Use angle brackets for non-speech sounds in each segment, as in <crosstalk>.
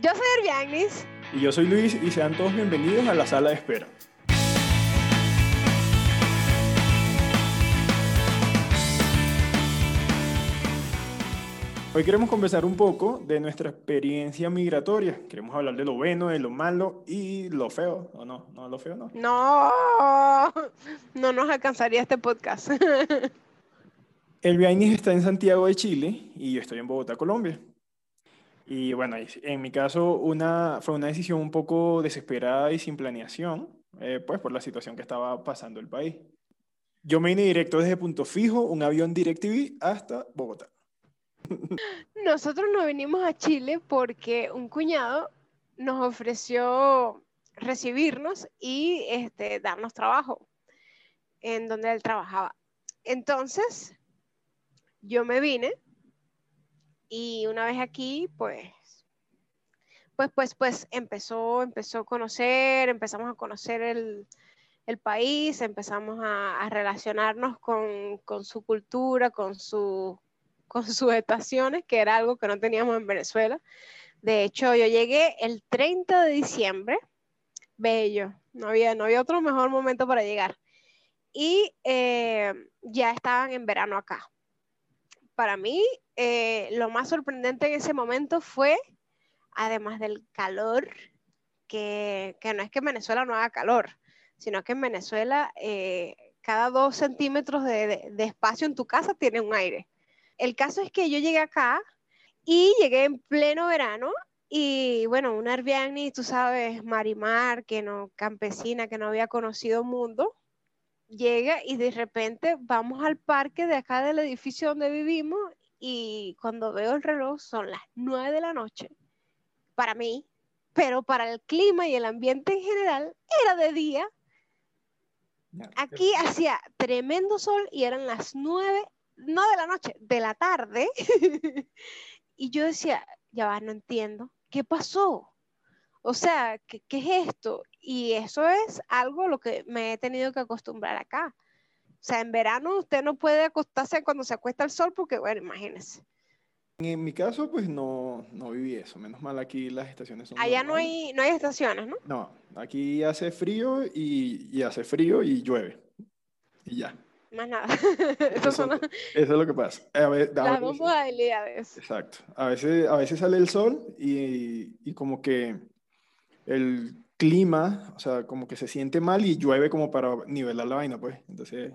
Yo soy Herbianis. Y yo soy Luis y sean todos bienvenidos a la sala de espera. Hoy queremos conversar un poco de nuestra experiencia migratoria. Queremos hablar de lo bueno, de lo malo y lo feo, ¿o no? ¿No lo feo, no? No, no nos alcanzaría este podcast. <laughs> El Viainis está en Santiago de Chile y yo estoy en Bogotá, Colombia. Y bueno, en mi caso una, fue una decisión un poco desesperada y sin planeación, eh, pues por la situación que estaba pasando el país. Yo me vine directo desde Punto Fijo, un avión DirecTV hasta Bogotá. <laughs> Nosotros nos venimos a Chile porque un cuñado nos ofreció recibirnos y este, darnos trabajo en donde él trabajaba. Entonces, yo me vine y una vez aquí, pues, pues, pues, pues empezó, empezó a conocer, empezamos a conocer el, el país, empezamos a, relacionarnos con, con, su cultura, con, su, <laughs> con sus estaciones, que era algo que no teníamos en Venezuela. De hecho, yo llegué el 30 de diciembre, bello, no había, no había otro mejor momento para llegar. Y eh, ya estaban en verano acá para mí eh, lo más sorprendente en ese momento fue, además del calor, que, no es que en Venezuela no haga calor, sino que en Venezuela eh, cada dos centímetros de, de, de, espacio en tu casa tiene un aire. El caso es que yo llegué acá y llegué en pleno verano y bueno, una Airbnb, tú sabes, Marimar, que no, campesina, que no había conocido mundo, llega y de repente vamos al parque de acá del edificio donde vivimos y cuando veo el reloj son las nueve de la noche para mí, pero para el clima y el ambiente en general era de día. Aquí hacía tremendo sol y eran las nueve, no de la noche, de la tarde. <laughs> y yo decía, ya va, no entiendo, ¿qué pasó? O sea, ¿qué, ¿qué, es esto? Y eso es algo a lo que me he tenido que acostumbrar acá. O sea, en verano usted no puede acostarse cuando se acuesta el sol porque, bueno, imagínese. En mi caso, pues no, no viví eso. Menos mal aquí las estaciones son... Allá no hay, no hay estaciones, ¿no? No, aquí hace frío y, y hace frío y llueve. Y ya. Más nada. <laughs> Eso, son... eso, es lo que pasa. A Las dos modalidades. Exacto. A veces, a veces sale el sol y, y como que el clima, o sea, como que se siente mal y llueve como para nivelar la vaina, pues. Entonces,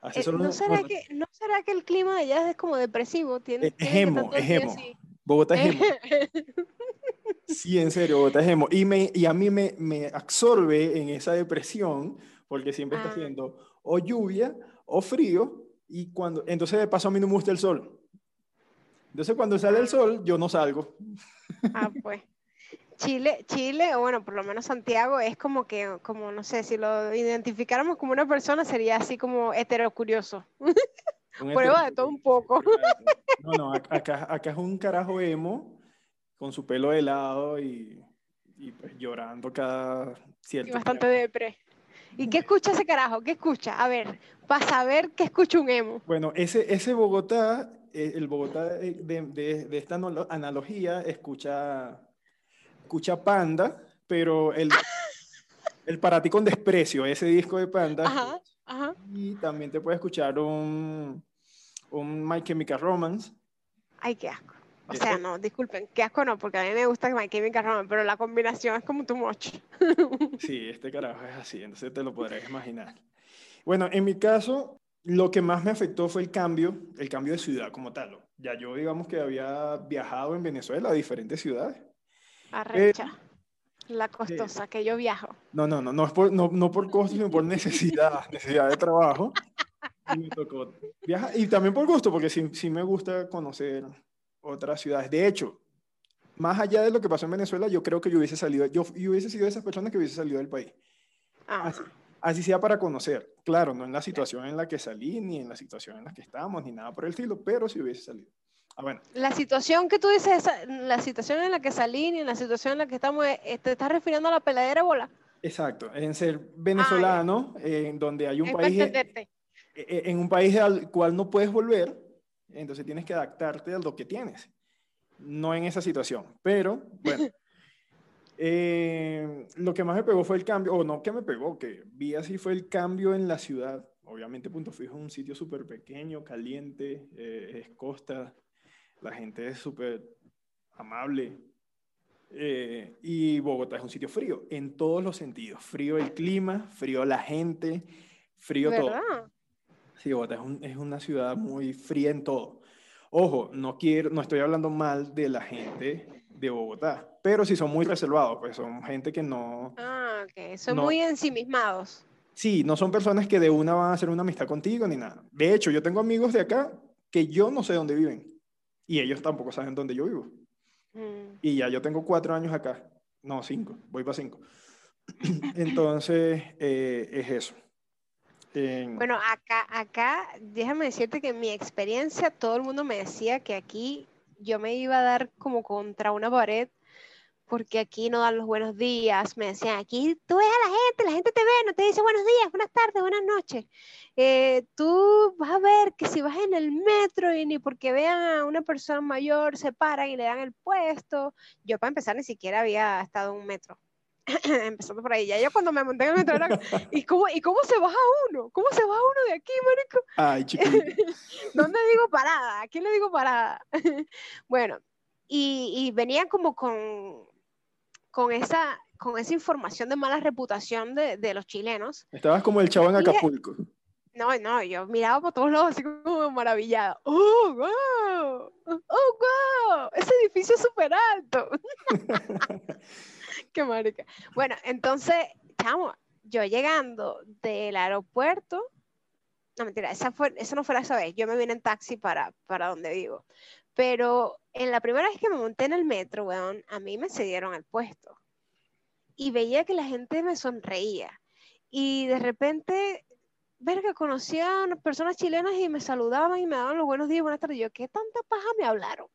así eh, ¿no, será que, ¿No será que el clima de allá es como depresivo? ¿Tiene, es emo, es emo. Bogotá es <laughs> sí, en serio, Bogotá es. Y, me, y a mí me, me absorbe en esa depresión porque siempre ah. está haciendo o lluvia o frío y cuando, entonces de paso a mí no me gusta el sol. Entonces cuando sale el sol, yo no salgo. Ah, pues. Chile, Chile, o bueno, por lo menos Santiago, es como que, como no sé, si lo identificáramos como una persona, sería así como heterocurioso. <laughs> Prueba de todo un <laughs> poco. No, no, acá, acá es un carajo emo, con su pelo helado y, y pues llorando cada cierto y bastante depre. ¿Y qué escucha ese carajo? ¿Qué escucha? A ver, para saber qué escucha un emo. Bueno, ese, ese Bogotá, eh, el Bogotá de, de, de esta analogía, escucha escucha Panda, pero el, <laughs> el para ti con desprecio, ese disco de Panda. Ajá, ajá. Y también te puede escuchar un, un My Chemical Romance. Ay, qué asco. O sea, no, disculpen, qué asco no, porque a mí me gusta My Chemical Romance, pero la combinación es como too much. <laughs> sí, este carajo es así, entonces te lo podrás imaginar. Bueno, en mi caso, lo que más me afectó fue el cambio, el cambio de ciudad como tal. Ya yo, digamos que había viajado en Venezuela a diferentes ciudades. Arrecha. Eh, la costosa, eh, que yo viajo. No, no, no, no, es por, no, no por costo, sino por necesidad, <laughs> necesidad de trabajo. Y me tocó viajar. Y también por gusto, porque sí, sí me gusta conocer otras ciudades. De hecho, más allá de lo que pasó en Venezuela, yo creo que yo hubiese salido, yo, yo hubiese sido de esas personas que hubiese salido del país. Ah. Así, así, sea para conocer. Claro, no en la situación en la que salí, ni en la situación en la que estamos, ni nada por el estilo, pero sí hubiese salido. Ah, bueno. La situación que tú dices, la situación en la que salí y en la situación en la que estamos, eh, ¿te estás refiriendo a la peladera bola? Exacto, en ser venezolano, ah, en donde hay un país, e, e, en un país al cual no puedes volver, entonces tienes que adaptarte a lo que tienes. No en esa situación, pero bueno, <laughs> Eh, lo que más me pegó fue el cambio, o no que me pegó, que vi así fue el cambio en la ciudad. Obviamente Punto Fijo es un sitio súper pequeño, caliente, eh, es costa, la gente es súper amable. Eh, y Bogotá es un sitio frío, en todos los sentidos. Frío el clima, frío la gente, frío todo. Sí, Bogotá es, es, una ciudad muy fría en todo. Ojo, no, quiero, no estoy hablando mal de la gente de Bogotá, pero sí son muy reservados, pues son gente que no... Ah, ok, son muy ensimismados. Sí, no son personas que de una van a hacer una amistad contigo ni nada. De hecho, yo tengo amigos de acá que yo no sé dónde viven y ellos tampoco saben dónde yo vivo. Mm. Y ya yo tengo cuatro años acá, no cinco, voy para cinco. <clears throat> Entonces, eh, es eso. Bueno, acá, acá, déjame decirte que en mi experiencia todo el mundo me decía que aquí yo me iba a dar como contra una pared porque aquí no dan los buenos días. Me decían, aquí tú ves a la gente, la gente te ve, no te dice buenos días, buenas tardes, buenas noches. Eh, tú vas a ver que si vas en el metro y ni porque vean a una persona mayor se paran y le dan el puesto. Yo para empezar ni siquiera había estado en un metro. <clears throat> empezando por ahí. Ya yo cuando me monté en el metro era, ¿y cómo, ¿y cómo se baja uno? ¿Cómo se baja uno de aquí, marico? Ay, ¿Dónde <laughs> digo parada? ¿A quién le digo parada? <laughs> bueno, y, y venía como con, con, esa, con esa información de mala reputación de, de los chilenos. Estabas como el chavo en Acapulco. No, no, yo miraba por todos lados así como maravillada. ¡Oh, wow! ¡Oh, wow! Ese edificio es súper alto. <laughs> Qué marica. Bueno, entonces, chamo, yo llegando del aeropuerto, no mentira, esa fue, eso no fue esa vez, yo me vine en taxi para, para donde vivo, pero en la primera vez que me monté en el metro, weón, a mí me cedieron el puesto y veía que la gente me sonreía y de repente ver que conocía a personas chilenas y me saludaban y me daban los buenos días, buenas tardes. Yo, ¿qué tanta paja me hablaron?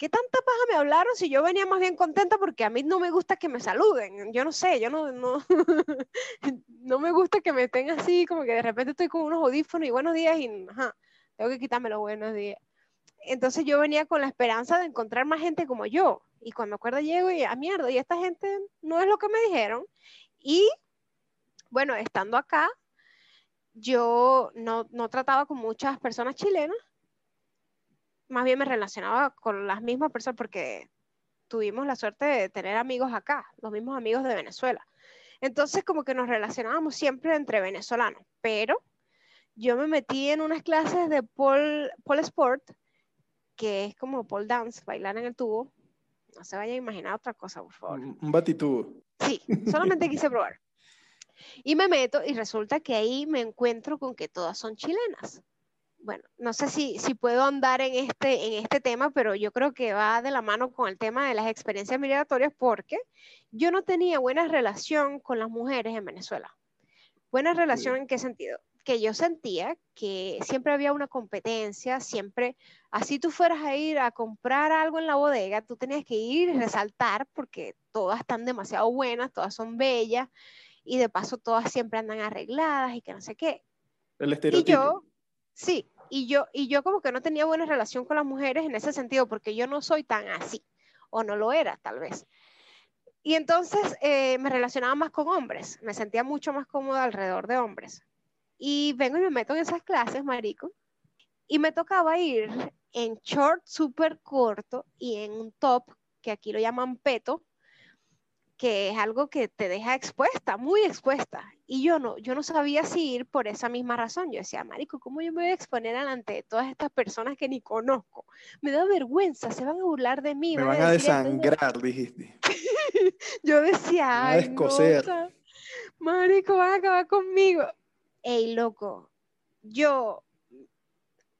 ¿qué tanta paja me hablaron si yo venía más bien contenta porque a mí no me gusta que me saluden? Yo no sé, yo no, no, <laughs> no me gusta que me estén así, como que de repente estoy con unos audífonos y buenos días y ajá, tengo que quitarme los buenos días. Entonces yo venía con la esperanza de encontrar más gente como yo. Y cuando me acuerdo llego y a ah, mierda, y esta gente no es lo que me dijeron. Y bueno, estando acá, yo no, no trataba con muchas personas chilenas, más bien me relacionaba con las mismas personas porque tuvimos la suerte de tener amigos acá, los mismos amigos de Venezuela. Entonces como que nos relacionábamos siempre entre venezolanos, pero yo me metí en unas clases de pole, pole sport, que es como pole dance, bailar en el tubo. No se vaya a imaginar otra cosa, por favor. Un batitubo. Sí, <laughs> solamente quise probar. Y me meto y resulta que ahí me encuentro con que todas son chilenas bueno, no sé si, si puedo andar en este, en este tema, pero yo creo que va de la mano con el tema de las experiencias migratorias porque yo no tenía buena relación con las mujeres en Venezuela. Buena relación en qué sentido? Que yo sentía que siempre había una competencia, siempre, así tú fueras a ir a comprar algo en la bodega, tú tenías que ir y resaltar porque todas están demasiado buenas, todas son bellas y de paso todas siempre andan arregladas y que no sé qué. El estereotipo. Y yo, Sí, y yo, y yo como que no tenía buena relación con las mujeres en ese sentido, porque yo no soy tan así, o no lo era tal vez. Y entonces eh, me relacionaba más con hombres, me sentía mucho más cómoda alrededor de hombres. Y vengo y me meto en esas clases, marico, y me tocaba ir en short súper corto y en un top, que aquí lo llaman peto, que es algo que te deja expuesta, muy expuesta. Y yo no, yo no sabía si ir por esa misma razón. Yo decía, Marico, ¿cómo yo me voy a exponer delante de todas estas personas que ni conozco? Me da vergüenza, se van a burlar de mí. Me van, a, desangrar, dijiste. <laughs> yo decía, Ay, no, Marico, van a acabar conmigo. Ey, loco, yo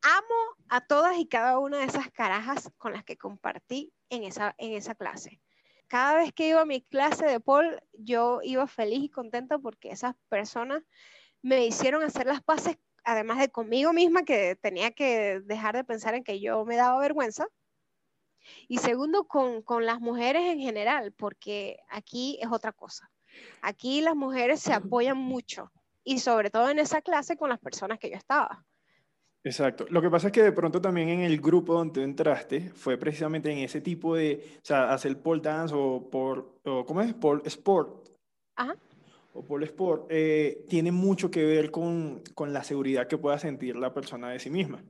amo a todas y cada una de esas carajas con las que compartí en esa, en esa clase cada vez que iba a mi clase de Paul, yo iba feliz y contenta porque esas personas me hicieron hacer las paces, además de conmigo misma, que tenía que dejar de pensar en que yo me daba vergüenza. Y segundo, con, con las mujeres en general, porque aquí es otra cosa. Aquí las mujeres se apoyan mucho y sobre todo en esa clase con las personas que yo estaba. Exacto. Lo que pasa es que de pronto también en el grupo donde entraste fue precisamente en ese tipo de, o sea, hacer pole dance o por, o, ¿cómo es? Pole sport. Ajá. O pole sport, eh, tiene mucho que ver con, con, la seguridad que pueda sentir la persona de sí misma.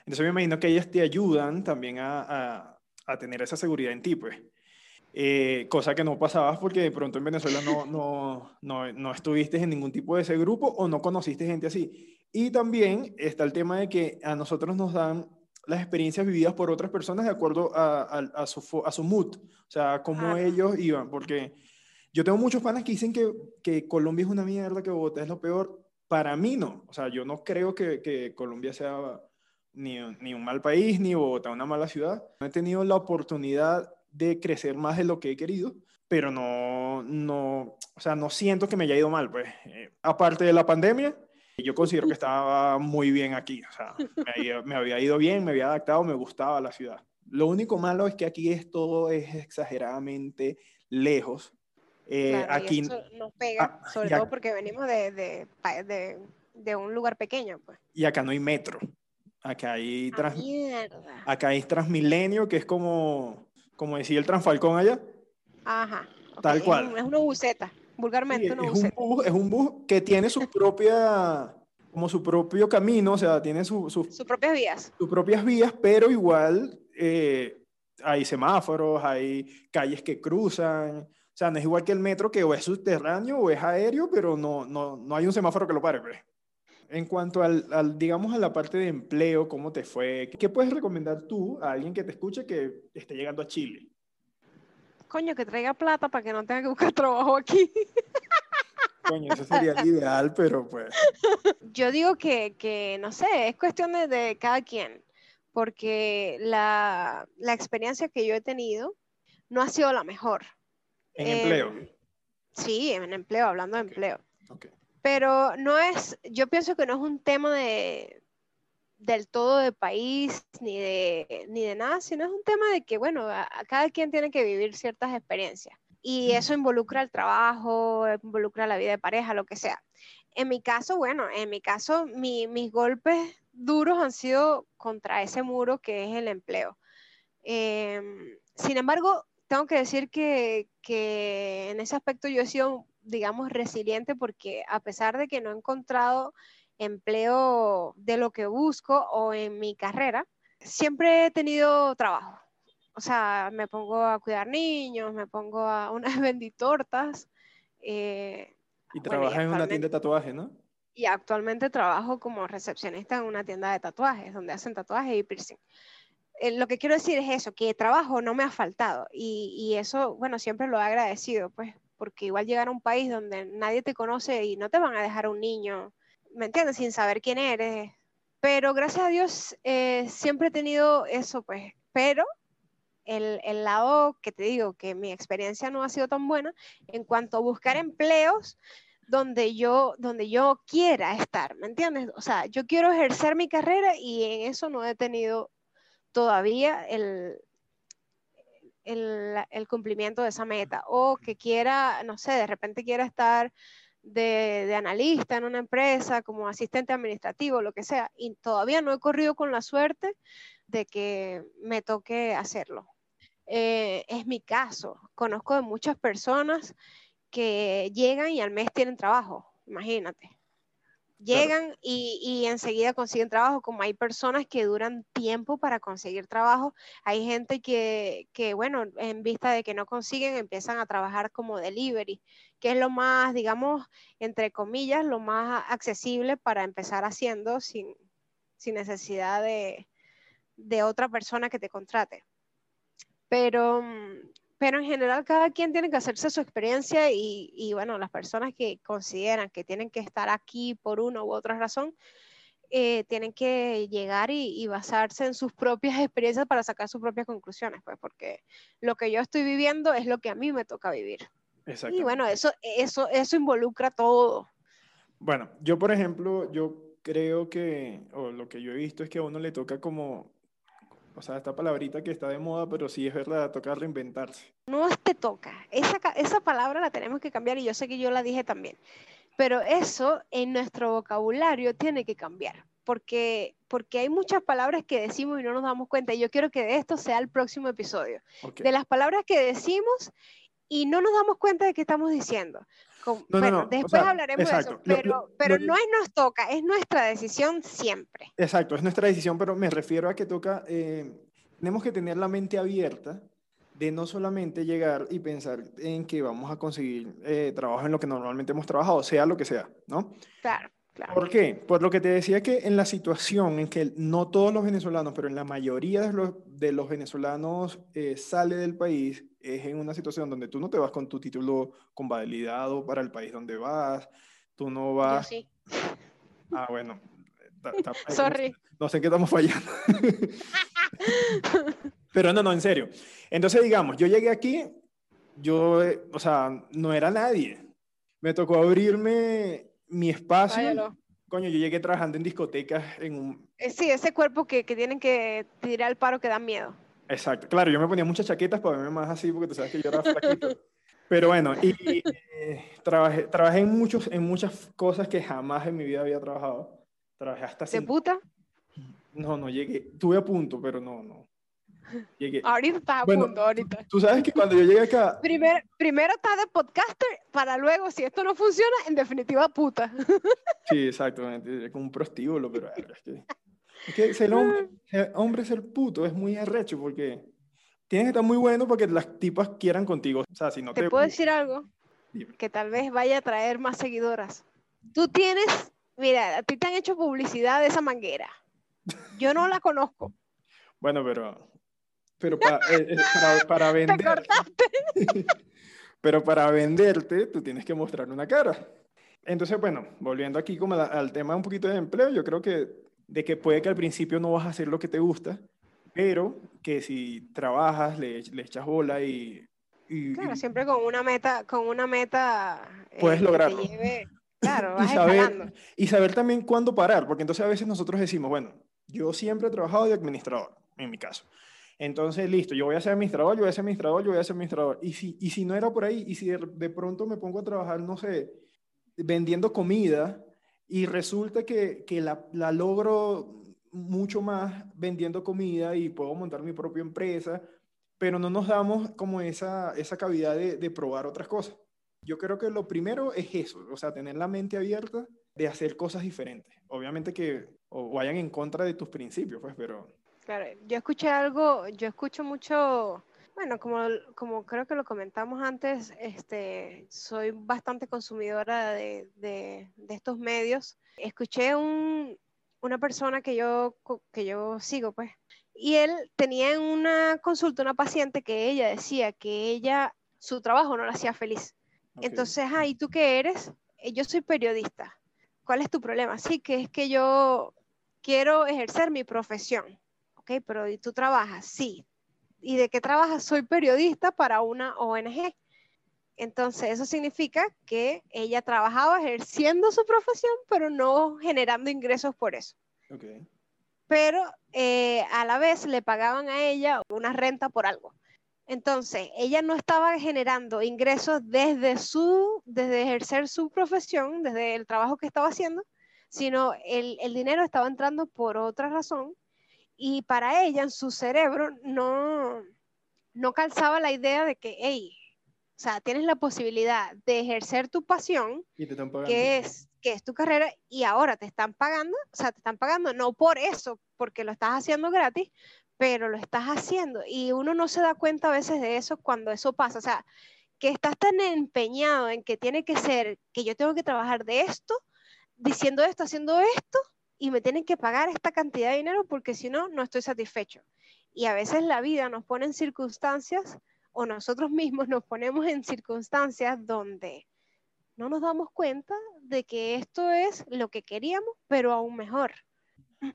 Entonces me imagino que ellas te ayudan también a, a, a tener esa seguridad en ti, pues. Eh, cosa que no pasabas porque de pronto en Venezuela no, no, no, no estuviste en ningún tipo de ese grupo o no conociste gente así. Y también está el tema de que a nosotros nos dan las experiencias vividas por otras personas de acuerdo a, a, su, a su mood, o sea, cómo ellos iban, porque yo tengo muchos panas que dicen que, que, Colombia es una mierda, que Bogotá es lo peor. Para mí no, o sea, yo no creo que, que Colombia sea ni, ni, un mal país, ni Bogotá una mala ciudad. No he tenido la oportunidad de crecer más de lo que he querido, pero no, no, o sea, no siento que me haya ido mal, pues. Eh, aparte de la pandemia, yo considero que estaba muy bien aquí, o sea, <laughs> me había, ido bien, me había adaptado, me gustaba la ciudad. Lo único malo es que aquí es todo es exageradamente lejos. Eh, aquí nos pega, ah, sobre todo porque venimos de, de, de, un lugar pequeño. Pues. Y acá no hay metro. Acá hay, ah, trans, acá hay Transmilenio, que es como, como decía el Transfalcón allá. Ajá. Tal cual. Es, una buceta vulgarmente es, un bus, es un bus que tiene su <laughs> propia, como su propio camino, o sea, tiene sus propias vías. Sus propias vías, pero igual eh, hay semáforos, hay calles que cruzan, o sea, no es igual que el metro que o es subterráneo o es aéreo, pero no, no, no hay un semáforo que lo pare. Pues. En cuanto al, al, digamos, a la parte de empleo, ¿cómo te fue? ¿Qué puedes recomendar tú a alguien que te escuche que esté llegando a Chile? coño, que traiga plata para que no tenga que buscar trabajo aquí. Coño, eso sería el ideal, pero pues. <laughs> Yo digo que, que no sé, es cuestión de, cada quien, porque la, la, experiencia que yo he tenido no ha sido la mejor. ¿En empleo? Sí, en empleo, hablando de empleo. Pero no es, yo pienso que no es un tema de, del todo de país ni de, ni de nada, sino es un tema de que, bueno, a, cada quien tiene que vivir ciertas experiencias. Y eso involucra el trabajo, involucra la vida de pareja, lo que sea. En mi caso, bueno, en mi caso, mis golpes duros han sido contra ese muro que es el empleo. Em, sin embargo, tengo que decir que, que en ese aspecto yo he sido, digamos, resiliente porque a pesar de que no he encontrado empleo de lo que busco o en mi carrera, siempre he tenido trabajo. O sea, me pongo a cuidar niños, me pongo a unas <laughs> benditortas. Eh, y trabajas en una tienda de tatuajes, ¿no? Y actualmente trabajo como recepcionista en una tienda de tatuajes, donde hacen tatuajes y piercing. Eh, lo que quiero decir es eso, que trabajo no me ha faltado y, y, eso, bueno, siempre lo he agradecido, pues, porque igual llegar a un país donde nadie te conoce y no te van a dejar un niño ¿me entiendes? Sin saber quién eres. Pero gracias a Dios eh, siempre he tenido eso, pues. Pero el, el, lado que te digo, que mi experiencia no ha sido tan buena en cuanto a buscar empleos donde yo, donde yo quiera estar, ¿me entiendes? O sea, yo quiero ejercer mi carrera y en eso no he tenido todavía el, el, cumplimiento de esa meta. O que quiera, no sé, de repente quiera estar de, analista en una empresa, como asistente administrativo, lo que sea, y todavía no he corrido con la suerte de que me toque hacerlo. Eh, es mi caso. Conozco de muchas personas que llegan y al mes tienen trabajo, imagínate. Llegan y, enseguida consiguen trabajo, como hay personas que duran tiempo para conseguir trabajo, hay gente que, que, bueno, en vista de que no consiguen, empiezan a trabajar como delivery, que es lo más, digamos, entre comillas, lo más accesible para empezar haciendo sin, sin necesidad de, de otra persona que te contrate. Pero mm, pero en general cada quien tiene que hacerse su experiencia y, y, bueno, las personas que consideran que tienen que estar aquí por una u otra razón, eh, tienen que llegar y, y, basarse en sus propias <laughs> experiencias para sacar sus propias conclusiones, pues porque lo que yo estoy viviendo es lo que a mí me toca vivir. Y bueno, eso, eso, eso involucra todo. Bueno, yo por ejemplo, yo creo que, o lo que yo he visto es que a uno le toca como o sea, esta palabrita que está de moda, pero sí es verdad, toca reinventarse. No te toca. Esa, esa palabra la tenemos que cambiar y yo sé que yo la dije también. Pero eso en nuestro vocabulario tiene que cambiar. porque, porque hay muchas palabras que decimos y no nos damos cuenta. Y yo quiero que de esto sea el próximo episodio. De las palabras que decimos y no nos damos cuenta de qué estamos diciendo. bueno, después hablaremos de eso, pero, pero no es nos toca, es nuestra decisión siempre. Exacto, es nuestra decisión, pero me refiero a que toca, eh, tenemos que tener la mente abierta de no solamente llegar y pensar en que vamos a conseguir eh, trabajo en lo que normalmente hemos trabajado, sea lo que sea, ¿no? Claro, claro. ¿Por qué? Por lo que te decía que en la situación en que no todos los venezolanos, pero en la mayoría de los, de los venezolanos eh, sale del país, es en una situación donde tú no te vas con tu título convalidado para el país donde vas, tú no vas... Yo sí. Ah, bueno. <laughs> Sorry. No sé qué estamos fallando. <laughs> Pero no, no, en serio. Entonces, digamos, yo llegué aquí, yo, o sea, no era nadie. Me tocó abrirme mi espacio. Coño, yo llegué trabajando en discotecas en un... Eh, sí, ese cuerpo que, que tienen que tirar al paro que da miedo. Exacto. Claro, yo me ponía muchas chaquetas para verme más así, porque tú sabes que yo era flaquito. Pero bueno, y eh, trabajé, trabajé en, muchos, en muchas cosas que jamás en mi vida había trabajado. Trabajé hasta... ¿De puta? No, no llegué. Tuve a punto, pero no, no. Ahorita estás a punto, ahorita. Tú sabes que cuando yo llegué acá. Primero, primero estás de podcaster para luego, si esto no funciona, en definitiva, puta. Sí, exactamente. Es como un prostíbulo, pero es que. Es que ser hombre, ser hombre, ser puto es muy arrecho porque tienes que estar muy bueno para que las tipas quieran contigo. O sea, si no te. ¿Te puedo decir algo? Que tal vez vaya a traer más seguidoras. Tú tienes. Mira, a ti te han hecho publicidad de esa manguera. Yo no la conozco. <laughs> Bueno, pero pero para, <laughs> eh, eh, para, para vender. <laughs> pero para venderte, tú tienes que mostrar una cara. Entonces, bueno, volviendo aquí como al tema un poquito de empleo, yo creo que de que puede que al principio no vas a hacer lo que te gusta, pero que si trabajas, le, le echas bola y, y, Claro, siempre con una meta, con una meta. Eh, puedes lograrlo. claro, <laughs> vas y, saber, y saber también cuándo parar, porque entonces a veces nosotros decimos, bueno, yo siempre he trabajado de administrador, en mi caso. Entonces, listo, yo voy a ser administrador, yo voy a ser administrador, yo voy a ser administrador. Y si, y si no era por ahí, y si de, pronto me pongo a trabajar, no sé, vendiendo comida, y resulta que, que la, la, logro mucho más vendiendo comida y puedo montar mi propia empresa, pero no nos damos como esa, esa cavidad de, de probar otras cosas. Yo creo que lo primero es eso, o sea, tener la mente abierta de hacer cosas diferentes. Obviamente que o vayan en contra de tus principios, pues, pero Claro, yo escuché algo, yo escucho mucho, bueno, como, como creo que lo comentamos antes, este, soy bastante consumidora de, de, estos medios. Escuché un, una persona que yo, que yo sigo, pues, y él tenía en una consulta una paciente que ella decía que ella, su trabajo no la hacía feliz. Entonces, ah, ¿y tú qué eres? Eh, yo soy periodista. ¿Cuál es tu problema? Sí, que es que yo quiero ejercer mi profesión ok, pero ¿y tú trabajas? Sí. ¿Y de qué trabajas? Soy periodista para una ONG. Entonces, eso significa que ella trabajaba ejerciendo su profesión, pero no generando ingresos por eso. Okay. Pero eh, a la vez le pagaban a ella una renta por algo. Entonces, ella no estaba generando ingresos desde su, desde ejercer su profesión, desde el trabajo que estaba haciendo, sino el, el dinero estaba entrando por otra razón y para ella, en su cerebro, no, no calzaba la idea de que, hey, o sea, tienes la posibilidad de ejercer tu pasión, que es, que es tu carrera, y ahora te están pagando, o sea, te están pagando no por eso, porque lo estás haciendo gratis, pero lo estás haciendo. Y uno no se da cuenta a veces de eso cuando eso pasa. O sea, que estás tan empeñado en que tiene que ser, que yo tengo que trabajar de esto, diciendo esto, haciendo esto, y me tienen que pagar esta cantidad de dinero porque si no, no estoy satisfecho. Y a veces la vida nos pone en circunstancias o nosotros <laughs> mismos nos ponemos en circunstancias donde no nos damos cuenta de que esto es lo que queríamos, pero aún mejor.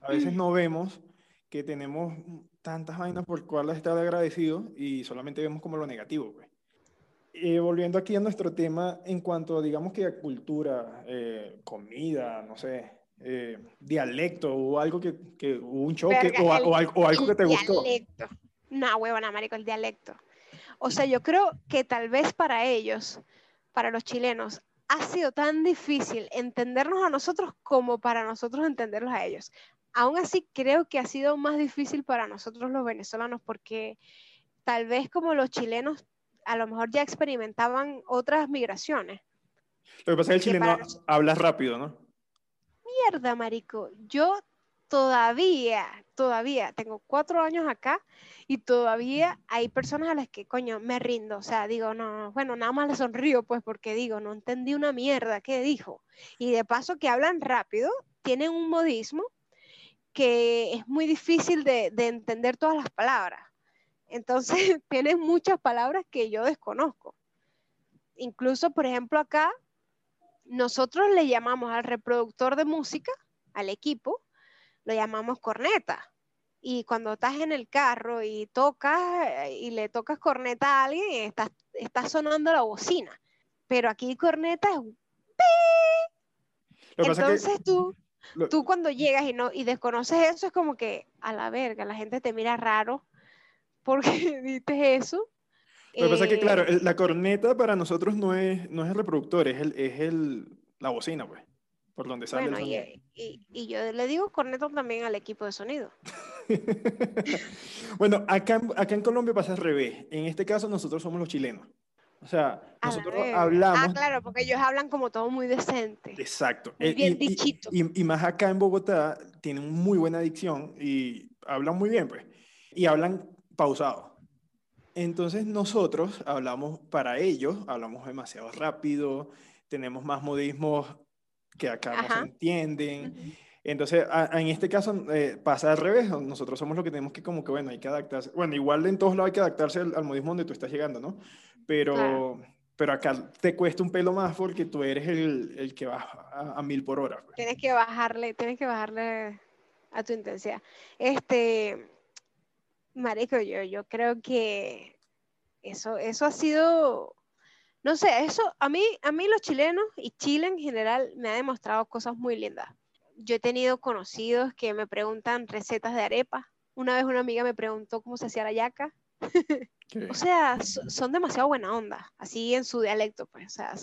A veces no vemos que tenemos tantas vainas por cuales estar agradecidos y solamente vemos como lo negativo. Pues. Eh, volviendo aquí a nuestro tema en cuanto, digamos que a cultura, eh, comida, no sé, eh, dialecto o algo que, que un choque o, o, algo, que te gustó. Dialecto. No, huevona, marico, el dialecto. O sea, yo creo que tal vez para ellos, para los chilenos, ha sido tan difícil entendernos a nosotros como para nosotros entenderlos a ellos. Aún así, creo que ha sido más difícil para nosotros los venezolanos porque tal vez como los chilenos a lo mejor ya experimentaban otras migraciones. Lo que pasa es que el chileno habla rápido, ¿no? Mierda, marico. Yo todavía, todavía tengo cuatro años acá y todavía hay personas a las que, coño, me rindo. O sea, digo, no, bueno, nada más le sonrío, pues, porque digo, no entendí una mierda, ¿qué dijo? Y de paso que hablan rápido, tienen un modismo que es muy difícil de, de entender todas las palabras. Entonces, <laughs> tienen muchas palabras que yo desconozco. Incluso, por ejemplo, acá, nosotros le llamamos al reproductor de música, al equipo, lo llamamos corneta. Y cuando estás en el carro y tocas y le tocas corneta a alguien, está, está sonando la bocina. Pero aquí corneta es Entonces tú, tú cuando llegas y, no, y desconoces eso, es como que a la verga, la gente te mira raro porque <laughs> dices eso. Lo que pasa es que, claro, eh, la corneta para nosotros no es, no es el reproductor, es, el, es el, la bocina, pues por donde sale el sonido. Y, y, yo le digo corneto también al equipo de sonido. <laughs> bueno, acá, acá en Colombia pasa al revés. En este caso nosotros somos los chilenos. O sea, nosotros hablamos... Ah, claro, porque ellos hablan como todo muy decente. Exacto. Muy bien dichito. Y, y, más acá en Bogotá tienen muy buena dicción y hablan muy bien, pues. Y hablan pausado. Entonces nosotros hablamos para ellos, hablamos demasiado rápido, tenemos más modismos que acá no se entienden. Entonces, en este caso eh, pasa al revés, nosotros somos los que tenemos que como que, bueno, hay que adaptarse, bueno, igual en todos lados hay que adaptarse al, modismo donde tú estás llegando, ¿no? Pero, pero acá te cuesta un pelo más porque tú eres el, el que va a, mil por hora. Pues. Tienes que bajarle, tienes que bajarle a tu intensidad. Este, Marico, yo, yo creo que eso, eso ha sido no sé, eso a mí, a mí los chilenos y Chile en general me ha demostrado cosas muy lindas. Yo he tenido conocidos que me preguntan recetas de arepa. Una vez una amiga me preguntó cómo se hacía la yaca. <laughs> o sea, son demasiado buena onda, así en su dialecto, pues. O sea,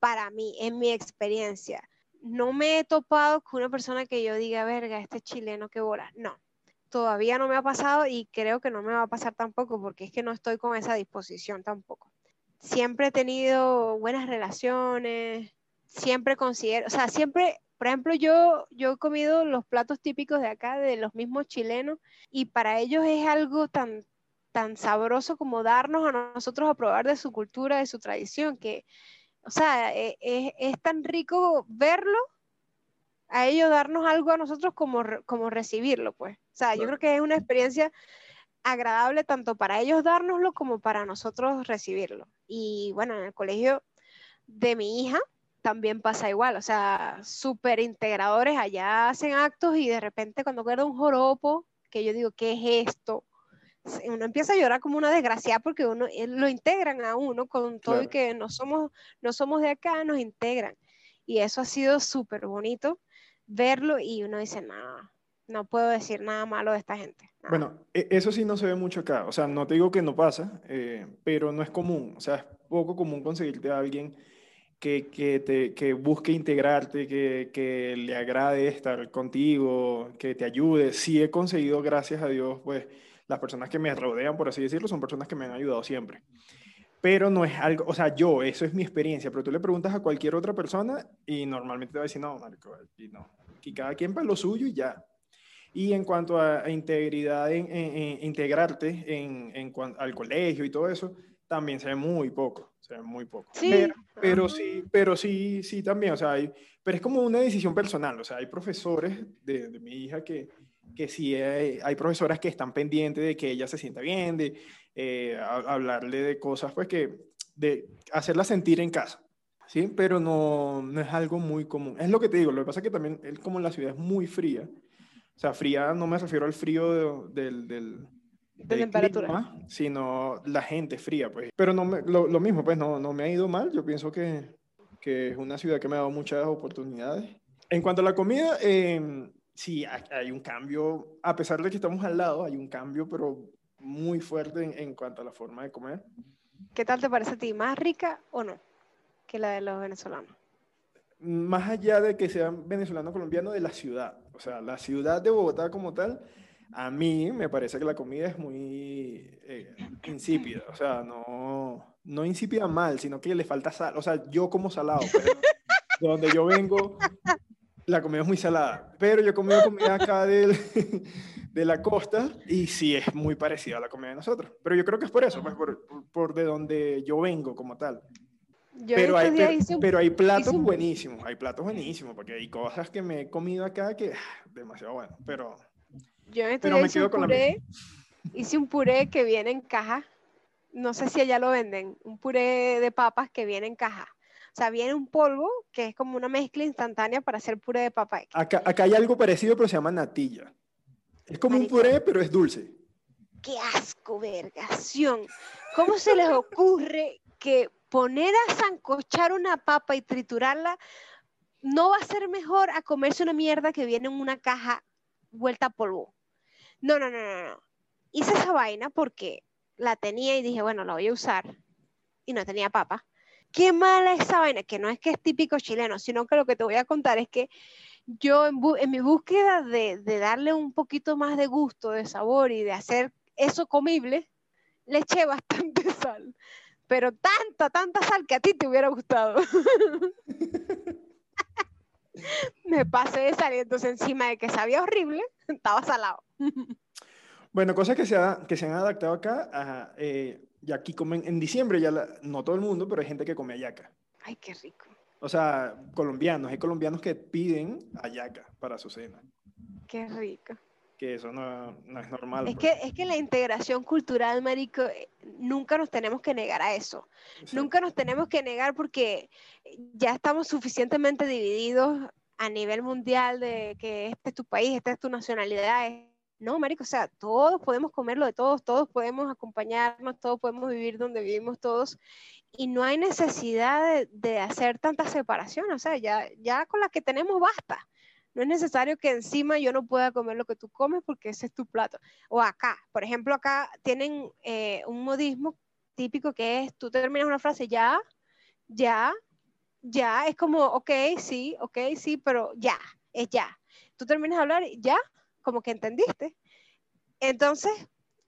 para mí, en mi experiencia, no me he topado con una persona que yo diga, verga, este chileno, qué bola. No, todavía no me ha pasado y creo que no me va a pasar tampoco porque es que no estoy con esa disposición tampoco siempre he tenido buenas relaciones, siempre considero, o sea, siempre, por ejemplo, yo, yo he comido los platos típicos de acá, de los mismos chilenos, y para ellos es algo tan, tan sabroso como darnos a nosotros a probar de su cultura, de su tradición, que, o sea, e, e, es, tan rico verlo, a ellos darnos algo a nosotros como, como recibirlo, pues. O sea, yo creo que es una experiencia agradable tanto para ellos dárnoslo como para nosotros recibirlo. Y bueno, en el colegio de mi hija también pasa igual, o sea, súper integradores, allá hacen actos y de repente cuando queda un joropo, que yo digo, ¿qué es esto? Uno empieza a llorar como una desgracia porque uno eh, lo integran a uno con todo y que no somos, no somos de acá, nos integran. Y eso ha sido súper bonito verlo y uno dice, no, no puedo decir nada malo de esta gente. Bueno, e, eso sí no se ve mucho acá. O sea, no te digo que no pasa, eh, pero no es común. O sea, es poco común conseguirte a alguien que, que, te, que busque integrarte, que, que, le agrade estar contigo, que te ayude. Sí he conseguido, gracias a Dios, pues las personas que me rodean, por así decirlo, son personas que me han ayudado siempre. Pero no es algo, o sea, yo, eso es mi experiencia, pero tú le preguntas a cualquier otra persona y normalmente te va a decir, no, Marco, y no. Y cada quien para lo suyo y ya. Y en cuanto a, integridad, en, integrarte en, en, al colegio y todo eso, también se ve muy poco, se ve muy poco. Sí. Pero, sí, pero sí, sí también, o sea, hay, pero es como una decisión personal, o sea, hay profesores de, de mi hija que, que sí hay, hay, profesoras que están pendientes de que ella se sienta bien, de eh, hablarle de cosas, pues que, de hacerla sentir en casa. ¿Sí? Pero no, no es algo muy común. Es lo que te digo, lo que pasa es que también, como la ciudad es muy fría, o sea, fría no me refiero al frío del, del, de temperatura, sino la gente fría, pues. Pero no lo, lo, mismo, pues no, no me ha ido mal. Yo pienso que, que, es una ciudad que me ha dado muchas oportunidades. En cuanto a la comida, eh, sí, hay un cambio, a pesar de que estamos al lado, hay un cambio, pero muy fuerte en, en cuanto a la forma de comer. ¿Qué tal te parece a ti? ¿Más rica o no que la de los venezolanos? más allá de que sea venezolano colombiano, de la ciudad. O sea, la ciudad de Bogotá como tal, a mí me parece que la comida es muy eh, insípida. O sea, no, no insípida mal, sino que le falta sal. O sea, yo como salado, pero de donde yo vengo, la comida es muy salada. Pero yo he comido comida acá del, <laughs> de la costa y sí es muy parecida a la comida de nosotros. Pero yo creo que es por eso, pues por, por de donde yo vengo como tal. Pero, hay, pero, hay platos buenísimos, hay platos buenísimos, porque hay cosas que me he comido acá que ah, demasiado bueno, pero yo pero me quedo con puré, hice un puré que viene en caja, no sé si allá lo venden, un puré de papas que viene en caja. O sea, viene un polvo que es como una mezcla instantánea para hacer puré de papa. Acá, acá hay algo parecido, pero se llama natilla. Es como un puré, pero es dulce. ¡Qué asco, vergación! ¿Cómo se les ocurre que poner a zancochar una papa y triturarla no va a ser mejor a comerse una mierda que viene en una caja vuelta a polvo? No, no, no, no, no. Hice esa vaina porque la tenía y dije, bueno, la voy a usar. Y no tenía papa. Qué mala esa vaina, que no es que es típico chileno, sino que lo que te voy a contar es que yo en, mi búsqueda de, darle un poquito más de gusto, de sabor y de hacer eso comible, le eché <laughs> bastante sal. Pero tanta, tanta sal que a ti te hubiera gustado. <laughs> Me pasé de sal entonces encima de que sabía horrible, estaba salado. bueno, cosas que se, que se han adaptado acá, eh, y aquí comen en diciembre, ya no todo el mundo, pero hay gente que come ayaca. Ay, qué rico. O sea, colombianos, hay colombianos que piden ayaca para su cena. Qué rico. Que eso no, no es normal. Es, pues. que, es que la integración cultural, Marico, eh, nunca nos tenemos que negar a eso. Nunca nos tenemos que negar porque ya estamos suficientemente divididos a nivel mundial de que este es tu país, esta es tu nacionalidad. No, Marico, o sea, todos podemos comerlo de todos, todos podemos acompañarnos, todos podemos vivir donde vivimos todos y no hay necesidad de, hacer tanta separación, o sea, ya, ya con la que tenemos basta. No es necesario que encima yo no pueda comer lo que tú comes porque ese es tu plato. O acá, por ejemplo, acá tienen eh, un modismo típico que es, tú terminas una frase ya, ya, ya, es como, ok, sí, ok, sí, pero ya, es ya. Tú terminas de hablar, ya, como que entendiste. Entonces,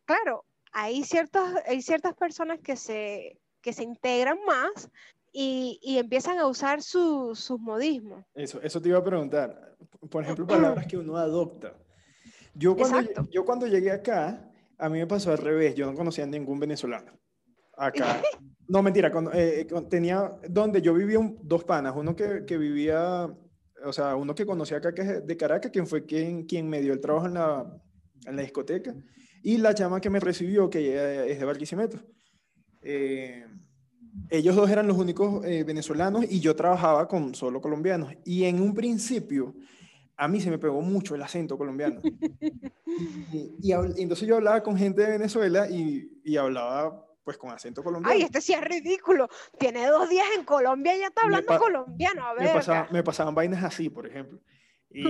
claro, hay, ciertos, hay ciertas personas que se que se integran más y, y empiezan a usar sus modismos. Eso, eso te iba a preguntar. Por ejemplo, palabras que uno adopta. Yo cuando, yo cuando llegué acá, a mí me pasó al revés. Yo no conocía a ningún venezolano. Acá. <laughs> No, mentira. Cuando, eh, tenía donde yo vivía dos panas. Uno que, que, vivía, o sea, uno que conocía acá que es de Caracas, quien fue quien, quien me dio el trabajo en la, en la discoteca. Y la chama que me recibió, que es de Barquisimeto. Eh, ellos dos eran los únicos eh, venezolanos y yo trabajaba con solo colombianos. Y en un principio, a mí se me pegó mucho el acento colombiano. <laughs> y, entonces yo hablaba con gente de Venezuela y, y, hablaba pues con acento colombiano. Ay, este sí es ridículo. Tiene dos días en Colombia y ya está hablando colombiano. A ver, me, pasaban vainas así, por ejemplo. Y,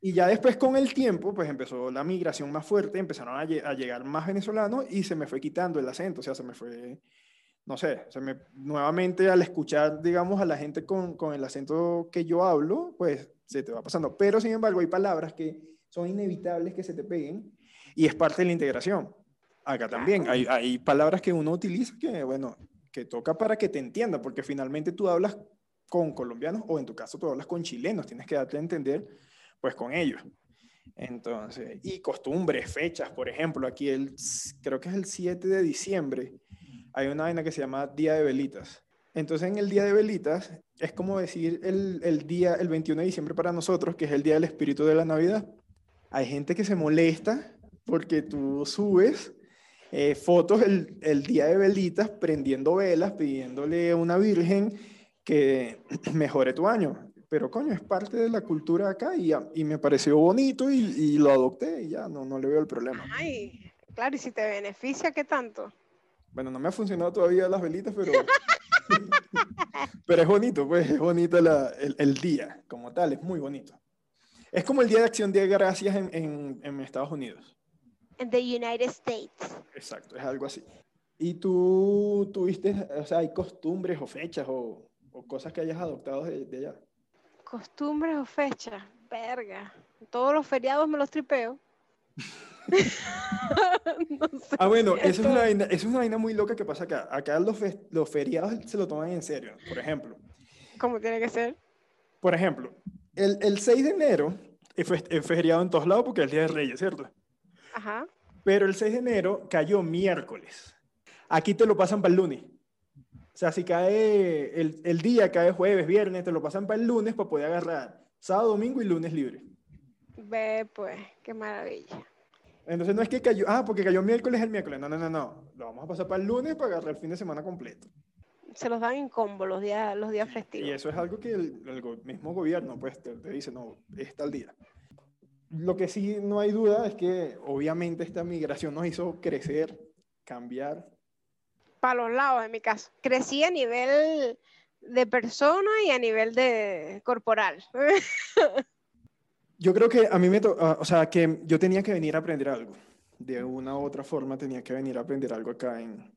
y ya después con el tiempo, pues empezó la migración más fuerte, empezaron a, llegar más venezolanos y se me fue quitando el acento, o sea, se me fue, no sé, se me, nuevamente al escuchar, digamos, a la gente con, con el acento que yo hablo, pues se te va pasando. Pero sin embargo hay palabras que son inevitables que se te peguen y es parte de la integración. Acá también hay, hay palabras que uno utiliza que, bueno, que toca para que te entienda, porque finalmente tú hablas con colombianos o en tu caso tú hablas con chilenos, tienes que darte a entender pues con ellos. Entonces, y costumbres, fechas, por ejemplo, aquí el, creo que es el 7 de diciembre, hay una vaina que se llama Día de Velitas. Entonces, en el Día de Velitas es como decir el, el día, el 21 de diciembre para nosotros, que es el Día del Espíritu de la Navidad. Hay gente que se molesta porque tú subes eh, fotos el, el, día de velitas prendiendo velas, pidiéndole a una virgen que <clears throat> mejore tu año pero coño, es parte de la cultura acá y, y me pareció bonito y, y, lo adopté y ya no, no le veo el problema. Ay, claro, y si te beneficia, ¿qué tanto? Bueno, no me ha funcionado todavía las velitas, pero, <laughs> pero es bonito, pues es bonito la, el, el, día como tal, es muy bonito. Es como el Día de Acción de Gracias en, en, en Estados Unidos. En the United States. Exacto, es algo así. ¿Y tú tuviste, o sea, hay costumbres o fechas o, o cosas que hayas adoptado de, de allá. Costumbres o fechas, verga. Todos los feriados me los tripeo. <laughs> No sé. Ah, bueno, eso es, una vaina, eso es una vaina muy loca que pasa acá. Acá los, fe- los feriados se lo toman en serio. Por ejemplo, Como tiene que ser. por ejemplo, el, el 6 de enero es feriado en todos lados porque es el Día de Reyes, ¿cierto? Ajá. Pero el 6 de enero cayó miércoles. Aquí te lo pasan para el lunes. O sea, si cae el, el día, cae jueves, viernes, te lo pasan para el lunes para poder agarrar sábado, domingo y lunes libre. Ve, pues, qué maravilla. Entonces no es que cayó, ah, porque cayó miércoles el miércoles. No, no, no, no. Lo vamos a pasar para el lunes para agarrar el fin de semana completo. Se los dan en combo los días, los días Y festivos. eso es algo que el, el mismo gobierno pues te, te dice, no, es tal día. Lo que sí no hay duda es que obviamente esta migración nos hizo crecer, cambiar. Para los lados, en mi caso. Crecí a nivel de persona y a nivel de corporal. <laughs> Yo creo que a mí me, to- ah, o sea, que yo tenía que venir a aprender algo. De una u otra forma tenía que venir a aprender algo acá en,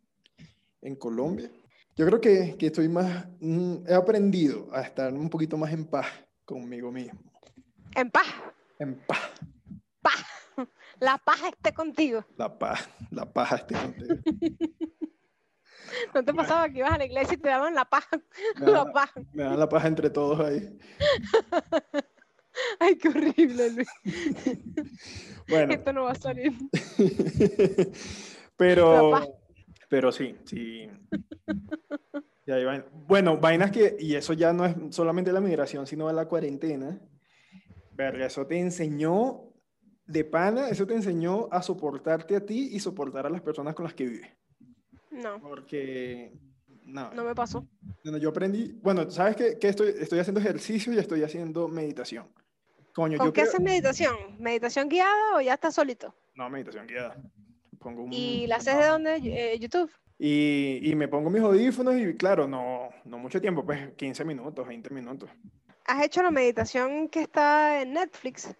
en Colombia. Yo creo que, que estoy más, mm, he aprendido a estar un poquito más en paz conmigo mismo. En paz. En paz. Paz. La paz esté contigo. La paz, la paz esté contigo. <laughs> ¿No te pasaba que ibas a la iglesia y te daban la paz? Me <laughs> La da, paz. me da la paz entre todos ahí. <laughs> <laughs> Ay, qué horrible, Luis. <laughs> Bueno, Esto no va a salir. <laughs> pero, paz. pero sí, sí. Y hay vain- Bueno, vainas que, y eso ya no es solamente la migración, sino la cuarentena. Verga, eso te enseñó de pana, eso te enseñó a soportarte a ti y soportar a las personas con las que vives. No, Porque, no, no me pasó. Bueno, yo aprendí, bueno, ¿sabes qué? qué estoy, estoy haciendo ejercicio y estoy haciendo meditación. Coño, ¿Con yo qué creo- haces meditación? ¿Meditación guiada o ya estás solito? No, meditación guiada. Pongo un... ¿Y la haces de dónde? Eh, ¿YouTube? Y, y me pongo mis audífonos y claro, no, no mucho tiempo, pues 15 minutos, 20 minutos. ¿Has hecho la meditación que está en Netflix?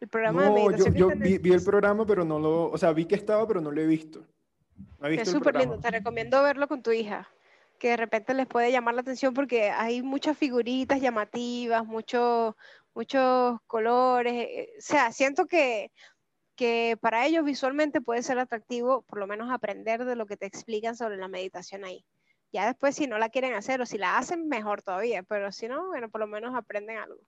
El programa de No, yo, meditación yo en vi, vi el programa, pero no lo, o sea, vi que estaba, pero no lo he visto. No he visto Es súper lindo, te recomiendo verlo con tu hija, que de repente les puede llamar la atención porque hay muchas figuritas llamativas, muchos muchos colores, eh, o sea, siento que, que para ellos visualmente puede ser atractivo por lo menos aprender de lo que te explican sobre la meditación ahí. Ya después si no la quieren hacer o si la hacen, mejor todavía, pero si no, bueno, por lo menos aprenden algo.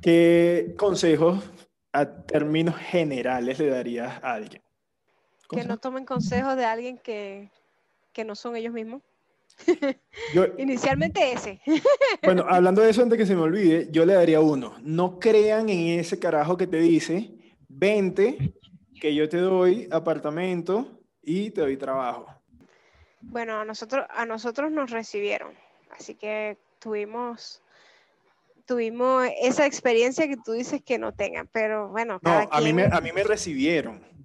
¿Qué consejos a términos generales le darías a alguien? Que no tomen consejos de alguien que, que no son ellos mismos. Yo, <laughs> Inicialmente ese. <laughs> Bueno, hablando de eso, antes que se me olvide, yo le daría uno. No crean en ese carajo que te dice, vente, que yo te doy apartamento y te doy trabajo. Bueno, a nosotros, a nosotros nos recibieron, así que tuvimos, tuvimos esa experiencia que tú dices que no tengan, pero bueno, No, cada a mí, me, a mí me recibieron.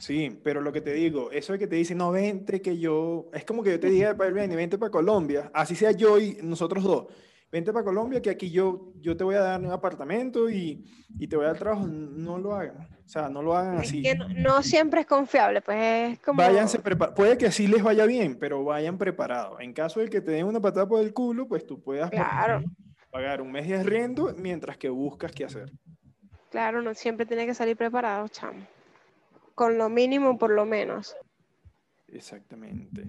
Sí, pero lo que te digo, eso de que te dicen, no, vente, que yo, es como que yo te diga para Airbnb, vente para Colombia, así sea yo y nosotros dos, vente para Colombia, que aquí yo, yo te voy a dar un apartamento y, y te voy a dar trabajo, no lo hagan, o sea, no lo hagan es así. que no, no siempre es confiable, pues es como Váyanse preparados. Puede que así les vaya bien, pero vayan preparados. En caso de que te den una patada por el culo, pues tú puedas Claro. pagar un mes de arriendo mientras que buscas qué hacer. Claro, no siempre tiene que salir preparado, chamo. Con lo mínimo, por lo menos. Exactamente.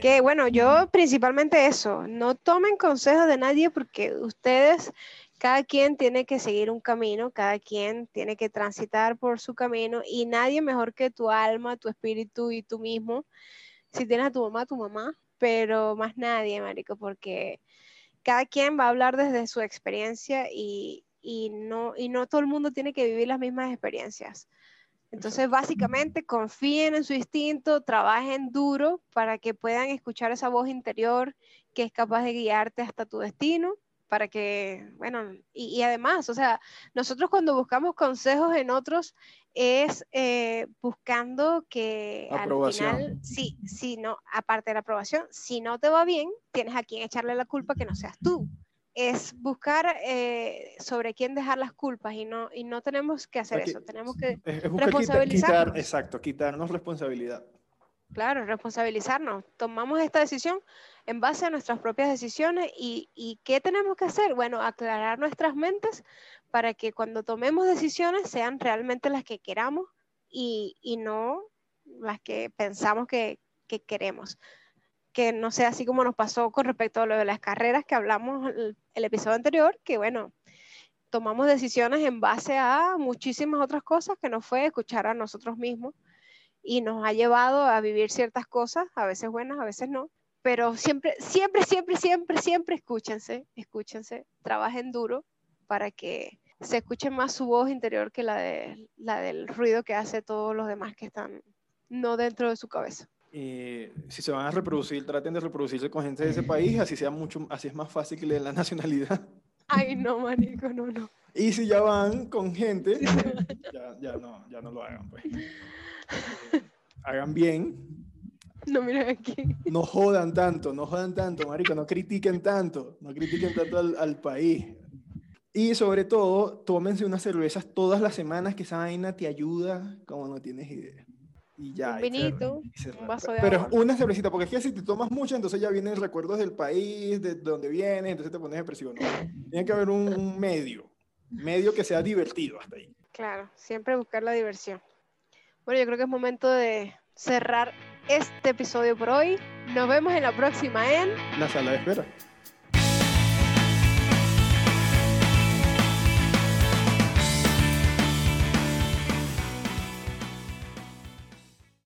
Que bueno, yo principalmente eso, no tomen consejos de nadie porque ustedes, cada quien tiene que seguir un camino, cada quien tiene que transitar por su camino y nadie mejor que tu alma, tu espíritu y tú mismo. Si tienes a tu mamá, tu mamá, pero más nadie, marico, porque cada quien va a hablar desde su experiencia y, y no, y no todo el mundo tiene que vivir las mismas experiencias. Entonces, básicamente, confíen en su instinto, trabajen duro para que puedan escuchar esa voz interior que es capaz de guiarte hasta tu destino, para que, bueno, y, y además, o sea, nosotros cuando buscamos consejos en otros es eh, buscando que al final, sí, sí, no, aparte de la aprobación, si no te va bien, tienes a quien echarle la culpa que no seas tú es buscar eh, sobre quién dejar las culpas y no, y no tenemos que hacer Aquí- eso, tenemos que... Es, responsabilizarnos. quitar, exacto, quitarnos responsabilidad. Claro, responsabilizarnos. Tomamos esta decisión en base a nuestras propias decisiones y, y, ¿qué tenemos que hacer? Bueno, aclarar nuestras mentes para que cuando tomemos decisiones sean realmente las que queramos y, y no las que pensamos que, que, queremos. Que no sea así como nos pasó con respecto a lo de las carreras que hablamos el, el episodio anterior, que bueno, tomamos decisiones en base a muchísimas otras cosas que no fue escuchar a nosotros mismos y nos ha llevado a vivir ciertas cosas, a veces buenas, a veces no, pero siempre, siempre, siempre, siempre, siempre escúchense, escúchense, trabajen duro para que se escuche más su voz interior que la, de, la del ruido que hace todos los demás que están no dentro de su cabeza. Y si se van a reproducir, traten de reproducirse con gente de ese país, así sea mucho, así es más fácil que le den la <laughs> nacionalidad. Ay, no, marico, no, no. Y si ya van con gente, ya, ya, no, ya no lo hagan, pues. hagan bien. No miren aquí. No jodan tanto, no jodan tanto, marico, no critiquen tanto, no critiquen tanto al, al país. Y sobre todo, tómense unas cervezas todas las semanas, que esa vaina te ayuda como no tienes idea. Y ya. Un vinito, un vaso de Pero agua. una cervecita, porque es que si te tomas mucho, entonces ya vienen recuerdos del país, de donde vienes, entonces te pones depresivo. No, tiene que haber un, un medio, medio que sea divertido hasta ahí. Claro, siempre buscar la diversión. Bueno, yo creo que es momento de cerrar este episodio por hoy. Nos vemos en la próxima en... La sala de espera.